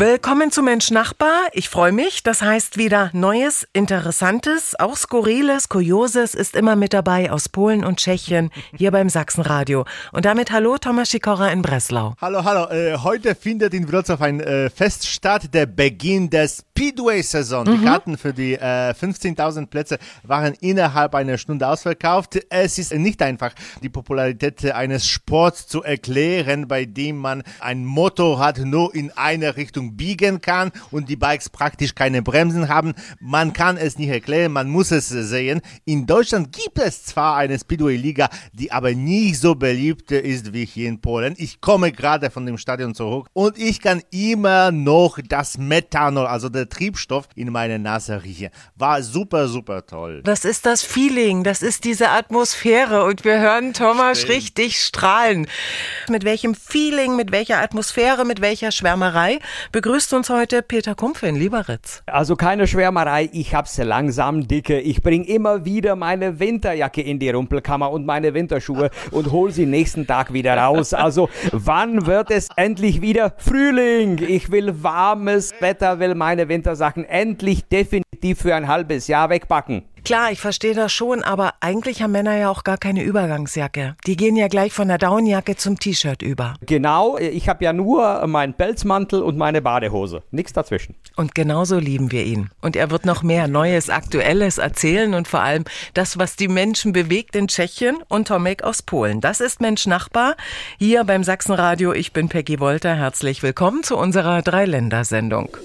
Willkommen zu Mensch Nachbar. Ich freue mich. Das heißt wieder Neues, Interessantes, auch Skurriles, Kurioses ist immer mit dabei aus Polen und Tschechien hier beim Sachsenradio. Und damit hallo Thomas Sikora in Breslau. Hallo, hallo. Äh, heute findet in Wrocław ein äh, Fest statt, der Beginn der Speedway-Saison. Mhm. Die Karten für die äh, 15.000 Plätze waren innerhalb einer Stunde ausverkauft. Es ist nicht einfach, die Popularität eines Sports zu erklären, bei dem man ein Motto hat, nur in eine Richtung biegen kann und die Bikes praktisch keine Bremsen haben. Man kann es nicht erklären, man muss es sehen. In Deutschland gibt es zwar eine Speedway-Liga, die aber nicht so beliebt ist wie hier in Polen. Ich komme gerade von dem Stadion zurück und ich kann immer noch das Methanol, also der Triebstoff, in meine Nase riechen. War super, super toll. Das ist das Feeling, das ist diese Atmosphäre und wir hören Thomas Stimmt. richtig strahlen. Mit welchem Feeling, mit welcher Atmosphäre, mit welcher Schwärmerei begrüßt uns heute Peter Kumpfe in Lieberitz. Also keine Schwärmerei, ich hab's langsam dicke. Ich bring immer wieder meine Winterjacke in die Rumpelkammer und meine Winterschuhe und hol sie nächsten Tag wieder raus. Also wann wird es endlich wieder Frühling? Ich will warmes Wetter, will meine Wintersachen endlich definitiv für ein halbes Jahr wegpacken. Klar, ich verstehe das schon, aber eigentlich haben Männer ja auch gar keine Übergangsjacke. Die gehen ja gleich von der Downjacke zum T-Shirt über. Genau, ich habe ja nur meinen Pelzmantel und meine Badehose. Nichts dazwischen. Und genauso lieben wir ihn. Und er wird noch mehr Neues, Aktuelles erzählen und vor allem das, was die Menschen bewegt in Tschechien und Tomek aus Polen. Das ist Mensch Nachbar hier beim Sachsenradio. Ich bin Peggy Wolter. Herzlich willkommen zu unserer Dreiländersendung.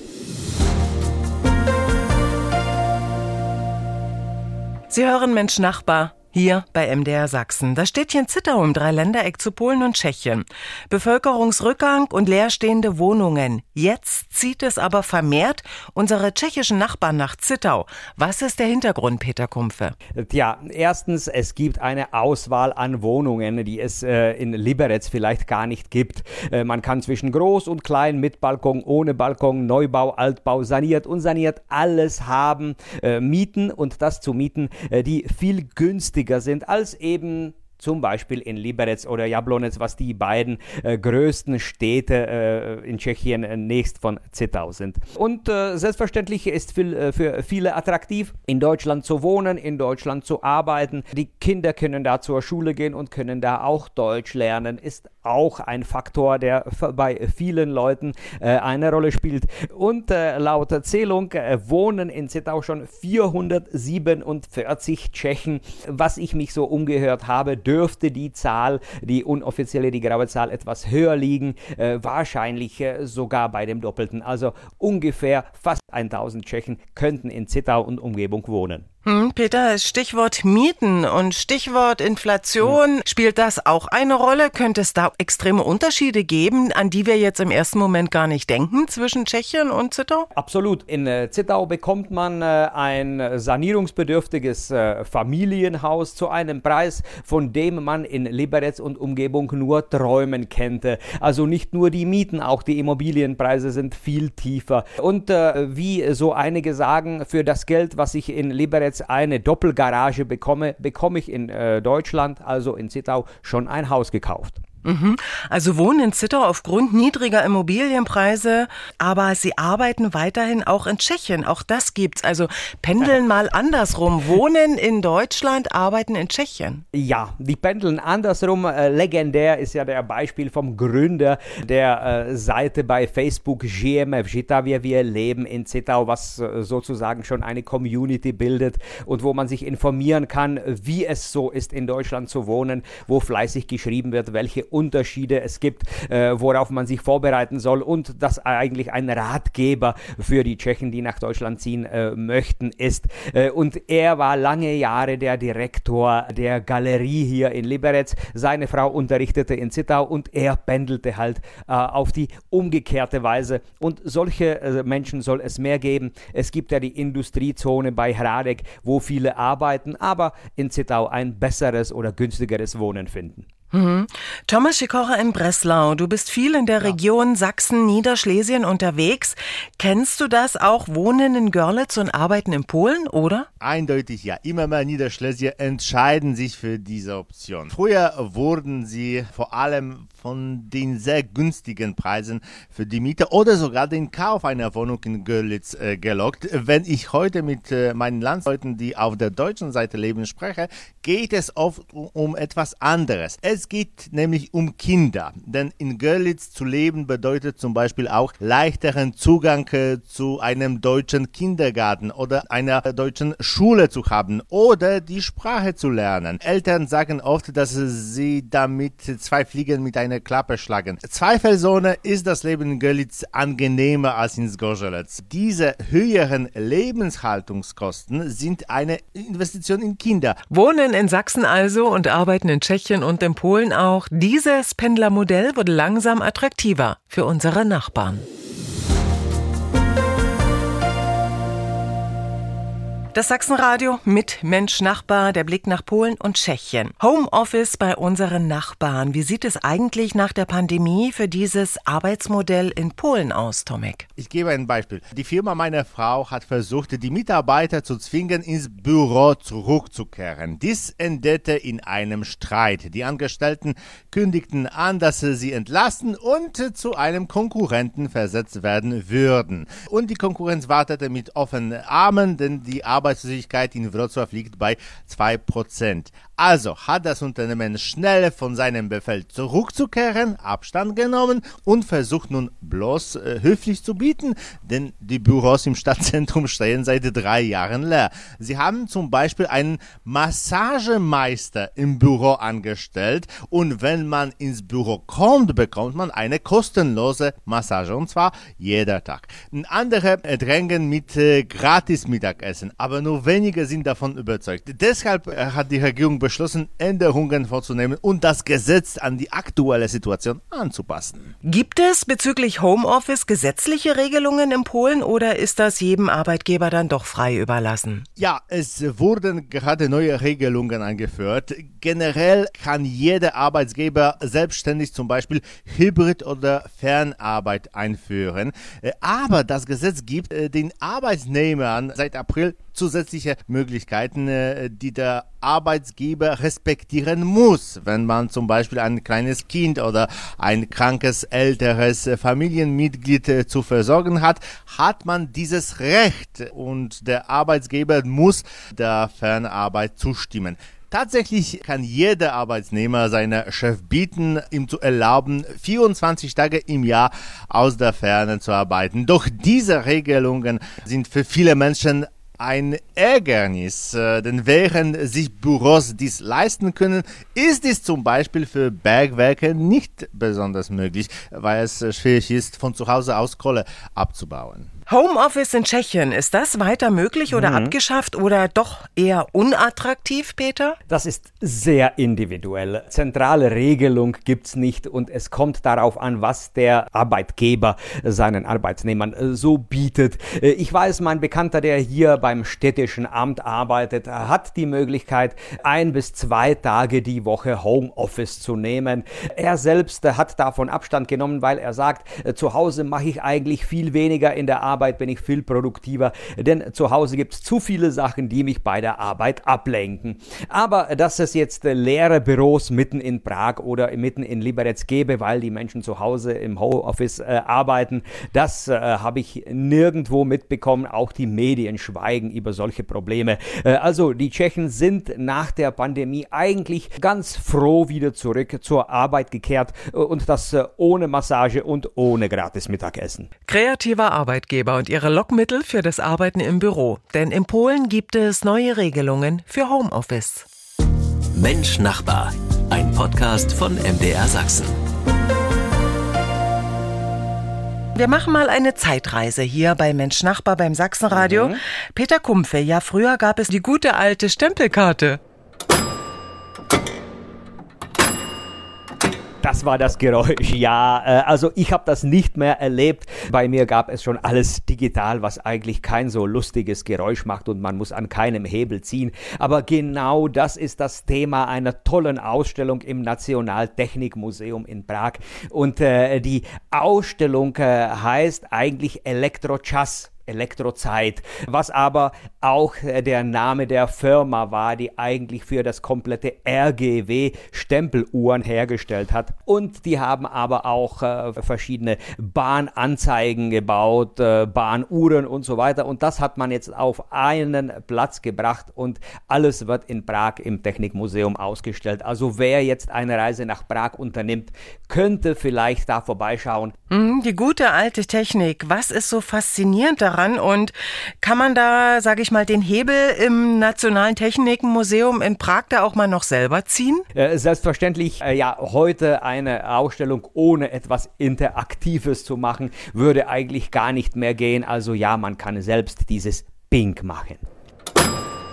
Sie hören Mensch Nachbar hier bei MDR Sachsen. Das Städtchen Zittau im Dreiländereck zu Polen und Tschechien. Bevölkerungsrückgang und leerstehende Wohnungen. Jetzt zieht es aber vermehrt unsere tschechischen Nachbarn nach Zittau. Was ist der Hintergrund, Peter Kumpfe? Tja, erstens, es gibt eine Auswahl an Wohnungen, die es äh, in Liberec vielleicht gar nicht gibt. Äh, man kann zwischen groß und klein, mit Balkon, ohne Balkon, Neubau, Altbau, saniert, unsaniert, alles haben, äh, mieten und das zu mieten, äh, die viel günstiger günstiger sind als eben zum Beispiel in Liberec oder Jablonec, was die beiden äh, größten Städte äh, in Tschechien äh, nächst von Zittau sind. Und äh, selbstverständlich ist viel, äh, für viele attraktiv, in Deutschland zu wohnen, in Deutschland zu arbeiten. Die Kinder können da zur Schule gehen und können da auch Deutsch lernen, ist auch ein Faktor, der bei vielen Leuten äh, eine Rolle spielt. Und laut Zählung wohnen in Zittau schon 447 Tschechen, was ich mich so umgehört habe dürfte die Zahl, die unoffizielle, die graue Zahl etwas höher liegen, äh, wahrscheinlich äh, sogar bei dem Doppelten. Also ungefähr fast 1000 Tschechen könnten in Zittau und Umgebung wohnen. Hm, Peter, Stichwort Mieten und Stichwort Inflation. Spielt das auch eine Rolle? Könnte es da extreme Unterschiede geben, an die wir jetzt im ersten Moment gar nicht denken zwischen Tschechien und Zittau? Absolut. In äh, Zittau bekommt man äh, ein sanierungsbedürftiges äh, Familienhaus zu einem Preis, von dem man in Liberec und Umgebung nur träumen könnte. Also nicht nur die Mieten, auch die Immobilienpreise sind viel tiefer. Und wie so einige sagen, für das Geld, was ich in Liberec jetzt eine Doppelgarage bekomme, bekomme ich in äh, Deutschland, also in Zittau, schon ein Haus gekauft. Mhm. Also wohnen in Zittau aufgrund niedriger Immobilienpreise, aber sie arbeiten weiterhin auch in Tschechien. Auch das gibt's. Also pendeln mal andersrum. Wohnen in Deutschland, arbeiten in Tschechien. Ja, die pendeln andersrum. Äh, legendär ist ja der Beispiel vom Gründer der äh, Seite bei Facebook GMF Žitavě. Wir leben in Zittau, was äh, sozusagen schon eine Community bildet und wo man sich informieren kann, wie es so ist, in Deutschland zu wohnen, wo fleißig geschrieben wird, welche Unterschiede es gibt, äh, worauf man sich vorbereiten soll und das eigentlich ein Ratgeber für die Tschechen, die nach Deutschland ziehen äh, möchten, ist. Äh, und er war lange Jahre der Direktor der Galerie hier in Liberec. Seine Frau unterrichtete in Zittau und er pendelte halt äh, auf die umgekehrte Weise. Und solche äh, Menschen soll es mehr geben. Es gibt ja die Industriezone bei Hradek, wo viele arbeiten, aber in Zittau ein besseres oder günstigeres Wohnen finden. Mhm. Thomas Schikocher in Breslau, du bist viel in der ja. Region Sachsen, Niederschlesien unterwegs. Kennst du das auch, Wohnen in Görlitz und Arbeiten in Polen, oder? Eindeutig ja. Immer mehr Niederschlesier entscheiden sich für diese Option. Früher wurden sie vor allem von den sehr günstigen Preisen für die Miete oder sogar den Kauf einer Wohnung in Görlitz äh, gelockt. Wenn ich heute mit äh, meinen Landsleuten, die auf der deutschen Seite leben, spreche, geht es oft um etwas anderes. Es geht nämlich um Kinder, denn in Görlitz zu leben bedeutet zum Beispiel auch leichteren Zugang äh, zu einem deutschen Kindergarten oder einer deutschen Schule zu haben oder die Sprache zu lernen. Eltern sagen oft, dass sie damit zwei Fliegen mit einer Klappe schlagen. Zweifelsohne ist das Leben in Görlitz angenehmer als in Gorzelec. Diese höheren Lebenshaltungskosten sind eine Investition in Kinder. Wohnen in Sachsen also und arbeiten in Tschechien und in Polen auch, dieses Pendlermodell wurde langsam attraktiver für unsere Nachbarn. Das Sachsenradio mit Mensch Nachbar, der Blick nach Polen und Tschechien. Homeoffice bei unseren Nachbarn. Wie sieht es eigentlich nach der Pandemie für dieses Arbeitsmodell in Polen aus, Tomek? Ich gebe ein Beispiel. Die Firma meiner Frau hat versucht, die Mitarbeiter zu zwingen, ins Büro zurückzukehren. Dies endete in einem Streit. Die Angestellten kündigten an, dass sie entlassen und zu einem Konkurrenten versetzt werden würden. Und die Konkurrenz wartete mit offenen Armen, denn die Arbeit Arbeitslosigkeit in Wrocław liegt bei 2%. Also hat das Unternehmen schnell von seinem Befehl zurückzukehren, Abstand genommen und versucht nun bloß äh, höflich zu bieten, denn die Büros im Stadtzentrum stehen seit drei Jahren leer. Sie haben zum Beispiel einen Massagemeister im Büro angestellt und wenn man ins Büro kommt, bekommt man eine kostenlose Massage und zwar jeder Tag. Andere drängen mit äh, gratis Mittagessen, aber nur wenige sind davon überzeugt. Deshalb äh, hat die Regierung beschlossen, Änderungen vorzunehmen und das Gesetz an die aktuelle Situation anzupassen. Gibt es bezüglich Homeoffice gesetzliche Regelungen in Polen oder ist das jedem Arbeitgeber dann doch frei überlassen? Ja, es wurden gerade neue Regelungen eingeführt. Generell kann jeder Arbeitgeber selbstständig zum Beispiel Hybrid- oder Fernarbeit einführen. Äh, aber das Gesetz gibt äh, den Arbeitnehmern seit April zusätzliche Möglichkeiten, äh, die der Arbeitgeber respektieren muss, wenn man zum Beispiel ein kleines Kind oder ein krankes älteres Familienmitglied äh, zu versorgen hat, hat man dieses Recht und der Arbeitgeber muss der Fernarbeit zustimmen. Tatsächlich kann jeder Arbeitnehmer seiner Chef bieten, ihm zu erlauben, 24 Tage im Jahr aus der Ferne zu arbeiten. Doch diese Regelungen sind für viele Menschen ein Ärgernis, äh, denn während sich Büros dies leisten können, ist dies zum Beispiel für Bergwerke nicht besonders möglich, weil es schwierig ist, von zu Hause aus Kohle abzubauen. Homeoffice in Tschechien, ist das weiter möglich oder mhm. abgeschafft oder doch eher unattraktiv, Peter? Das ist sehr individuell. Zentrale Regelung gibt es nicht und es kommt darauf an, was der Arbeitgeber seinen Arbeitnehmern äh, so bietet. Äh, ich weiß, mein Bekannter, der hier beim städtischen Amt arbeitet, hat die Möglichkeit, ein bis zwei Tage die Woche Homeoffice zu nehmen. Er selbst hat davon Abstand genommen, weil er sagt, äh, zu Hause mache ich eigentlich viel weniger in der Arbeit Arbeit bin ich viel produktiver, denn zu Hause gibt es zu viele Sachen, die mich bei der Arbeit ablenken. Aber dass es jetzt leere Büros mitten in Prag oder mitten in Liberec gäbe, weil die Menschen zu Hause im Homeoffice äh, arbeiten, das äh, habe ich nirgendwo mitbekommen. Auch die Medien schweigen über solche Probleme. Äh, also die Tschechen sind nach der Pandemie eigentlich ganz froh wieder zurück zur Arbeit gekehrt äh, und das äh, ohne Massage und ohne gratis Mittagessen. Kreativer Arbeitgeber Arbeitgeber und ihre Lockmittel für das Arbeiten im Büro. Denn in Polen gibt es neue Regelungen für Homeoffice. Mensch Nachbar, ein Podcast von MDR Sachsen. Wir machen mal eine Zeitreise hier bei Mensch Nachbar beim Sachsenradio. Mhm. Peter Kumpfe, ja früher gab es die gute alte Stempelkarte. Das war das Geräusch, ja. Äh, also ich habe das nicht mehr erlebt. Bei mir gab es schon alles digital, was eigentlich kein so lustiges Geräusch macht und man muss an keinem Hebel ziehen. Aber genau das ist das Thema einer tollen Ausstellung im Nationaltechnikmuseum in Prag. Und äh, die Ausstellung äh, heißt eigentlich Elektrochas. Elektrozeit, was aber auch äh, der Name der Firma war, die eigentlich für das komplette RGW Stempeluhren hergestellt hat. Und die haben aber auch äh, verschiedene Bahnanzeigen gebaut, äh, Bahnuhren und so weiter. Und das hat man jetzt auf einen Platz gebracht und alles wird in Prag im Technikmuseum ausgestellt. Also wer jetzt eine Reise nach Prag unternimmt, könnte vielleicht da vorbeischauen. Hm, die gute alte Technik, was ist so faszinierend daran? Daran und kann man da, sage ich mal, den Hebel im Nationalen Technikmuseum in Prag da auch mal noch selber ziehen? Äh, selbstverständlich, äh, ja, heute eine Ausstellung ohne etwas Interaktives zu machen, würde eigentlich gar nicht mehr gehen. Also ja, man kann selbst dieses Pink machen.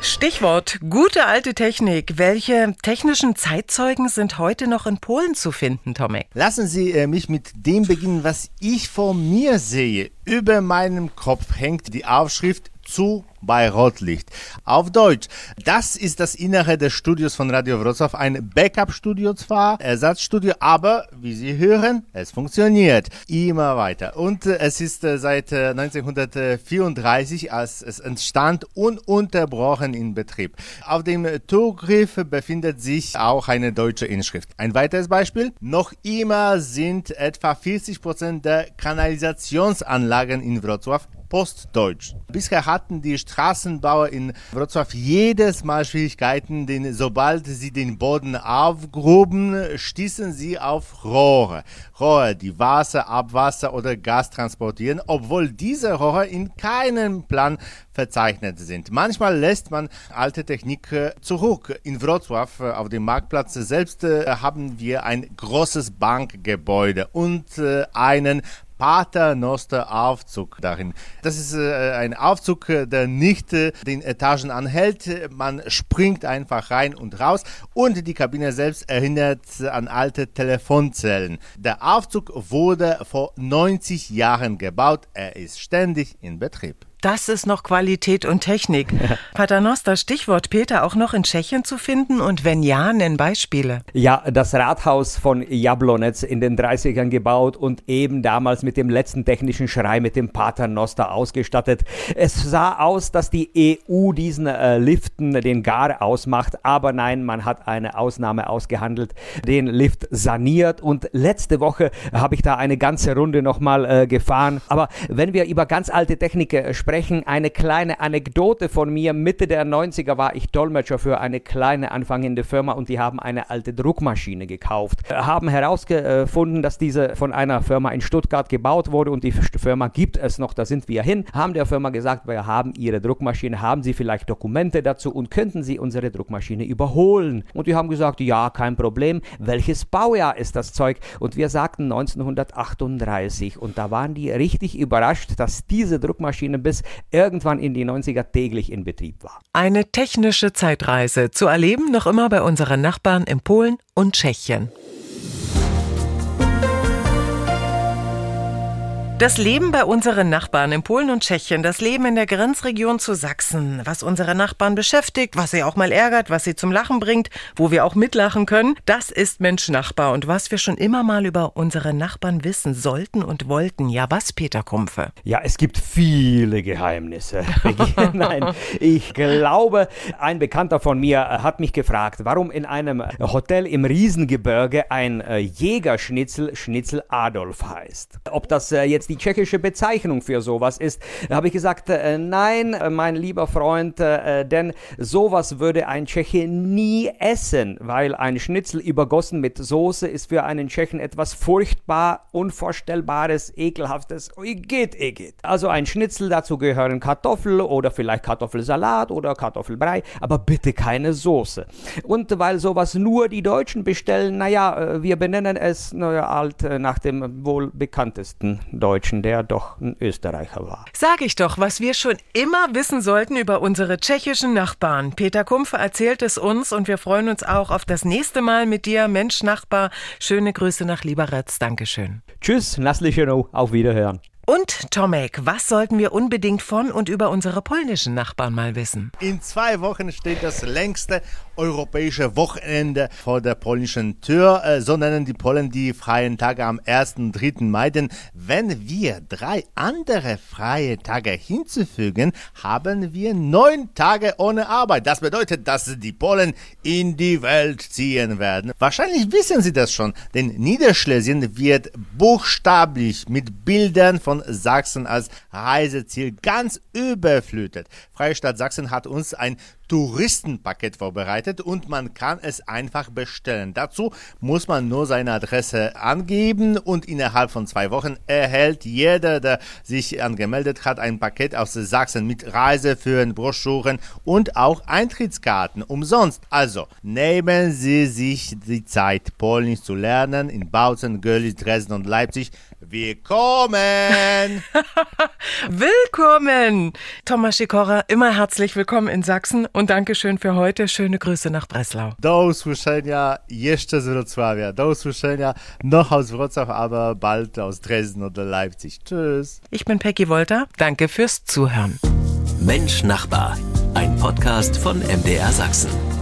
Stichwort gute alte Technik. Welche technischen Zeitzeugen sind heute noch in Polen zu finden, Tomek? Lassen Sie äh, mich mit dem beginnen, was ich vor mir sehe. Über meinem Kopf hängt die Aufschrift zu bei Rotlicht. Auf Deutsch, das ist das Innere des Studios von Radio Wrocław. Ein Backup-Studio zwar, Ersatzstudio, aber wie Sie hören, es funktioniert immer weiter. Und äh, es ist äh, seit äh, 1934, als es entstand, ununterbrochen in Betrieb. Auf dem Torgriff befindet sich auch eine deutsche Inschrift. Ein weiteres Beispiel, noch immer sind etwa 40 Prozent der Kanalisationsanlagen in Wrocław Postdeutsch. Bisher hatten die Straßenbauer in Wrocław jedes Mal Schwierigkeiten, denn sobald sie den Boden aufgruben, stießen sie auf Rohre. Rohre, die Wasser, Abwasser oder Gas transportieren, obwohl diese Rohre in keinem Plan verzeichnet sind. Manchmal lässt man alte Technik äh, zurück. In Wrocław äh, auf dem Marktplatz selbst äh, haben wir ein großes Bankgebäude und einen Paternoster Aufzug darin. Das ist äh, ein Aufzug, der nicht äh, den Etagen anhält. Man springt einfach rein und raus und die Kabine selbst erinnert an alte Telefonzellen. Der Aufzug wurde vor 90 Jahren gebaut. Er ist ständig in Betrieb. Das ist noch Qualität und Technik. Paternoster, Stichwort Peter, auch noch in Tschechien zu finden? Und wenn ja, nennen Beispiele. Ja, das Rathaus von Jablonec in den 30ern gebaut und eben damals mit dem letzten technischen Schrei mit dem Paternoster ausgestattet. Es sah aus, dass die EU diesen äh, Liften den Gar ausmacht, aber nein, man hat eine Ausnahme ausgehandelt, den Lift saniert und letzte Woche habe ich da eine ganze Runde nochmal äh, gefahren. Aber wenn wir über ganz alte Technik äh, sprechen, sprechen. Eine kleine Anekdote von mir. Mitte der 90er war ich Dolmetscher für eine kleine anfangende Firma und die haben eine alte Druckmaschine gekauft. Haben herausgefunden, dass diese von einer Firma in Stuttgart gebaut wurde und die Firma gibt es noch, da sind wir hin. Haben der Firma gesagt, wir haben ihre Druckmaschine, haben sie vielleicht Dokumente dazu und könnten sie unsere Druckmaschine überholen? Und die haben gesagt, ja, kein Problem. Welches Baujahr ist das Zeug? Und wir sagten 1938 und da waren die richtig überrascht, dass diese Druckmaschine bis irgendwann in die 90er täglich in Betrieb war. Eine technische Zeitreise zu erleben noch immer bei unseren Nachbarn in Polen und Tschechien. Das Leben bei unseren Nachbarn in Polen und Tschechien, das Leben in der Grenzregion zu Sachsen, was unsere Nachbarn beschäftigt, was sie auch mal ärgert, was sie zum Lachen bringt, wo wir auch mitlachen können, das ist Mensch Nachbar und was wir schon immer mal über unsere Nachbarn wissen sollten und wollten. Ja, was, Peter Kumpfe? Ja, es gibt viele Geheimnisse. Nein, ich glaube, ein Bekannter von mir hat mich gefragt, warum in einem Hotel im Riesengebirge ein äh, Jägerschnitzel Schnitzel Adolf heißt. Ob das äh, jetzt die tschechische Bezeichnung für sowas ist. Da habe ich gesagt, äh, nein, äh, mein lieber Freund, äh, denn sowas würde ein Tscheche nie essen, weil ein Schnitzel übergossen mit Soße ist für einen Tschechen etwas furchtbar, unvorstellbares, ekelhaftes. Igitt, igitt. Also ein Schnitzel, dazu gehören Kartoffel oder vielleicht Kartoffelsalat oder Kartoffelbrei, aber bitte keine Soße. Und weil sowas nur die Deutschen bestellen, naja, wir benennen es naja, halt nach dem wohl bekanntesten Deutschen. Deutschen, der doch ein Österreicher war. Sag ich doch, was wir schon immer wissen sollten über unsere tschechischen Nachbarn. Peter Kumpfe erzählt es uns und wir freuen uns auch auf das nächste Mal mit dir, Mensch Nachbar. Schöne Grüße nach Lieberetz. Dankeschön. Tschüss, Naslicheno, auf Wiederhören. Und Tomek, was sollten wir unbedingt von und über unsere polnischen Nachbarn mal wissen? In zwei Wochen steht das längste europäische Wochenende vor der polnischen Tür. Äh, so nennen die Polen die freien Tage am 1. und 3. Mai. Denn wenn wir drei andere freie Tage hinzufügen, haben wir neun Tage ohne Arbeit. Das bedeutet, dass die Polen in die Welt ziehen werden. Wahrscheinlich wissen Sie das schon, denn Niederschlesien wird buchstablich mit Bildern von Sachsen als Reiseziel ganz überflutet. Freistaat Sachsen hat uns ein Touristenpaket vorbereitet und man kann es einfach bestellen. Dazu muss man nur seine Adresse angeben und innerhalb von zwei Wochen erhält jeder, der sich angemeldet hat, ein Paket aus Sachsen mit Reiseführen, Broschüren und auch Eintrittskarten umsonst. Also nehmen Sie sich die Zeit, Polnisch zu lernen in Bautzen, Görlitz, Dresden und Leipzig. Willkommen! willkommen! Thomas Sikora, immer herzlich willkommen in Sachsen und Dankeschön für heute. Schöne Grüße nach Breslau. Do usłyszenia jeszcze z Wrocławia. Do usłyszenia noch aus Wrocław, aber bald aus Dresden oder Leipzig. Tschüss. Ich bin Peggy Wolter. Danke fürs Zuhören. Mensch Nachbar, ein Podcast von MDR Sachsen.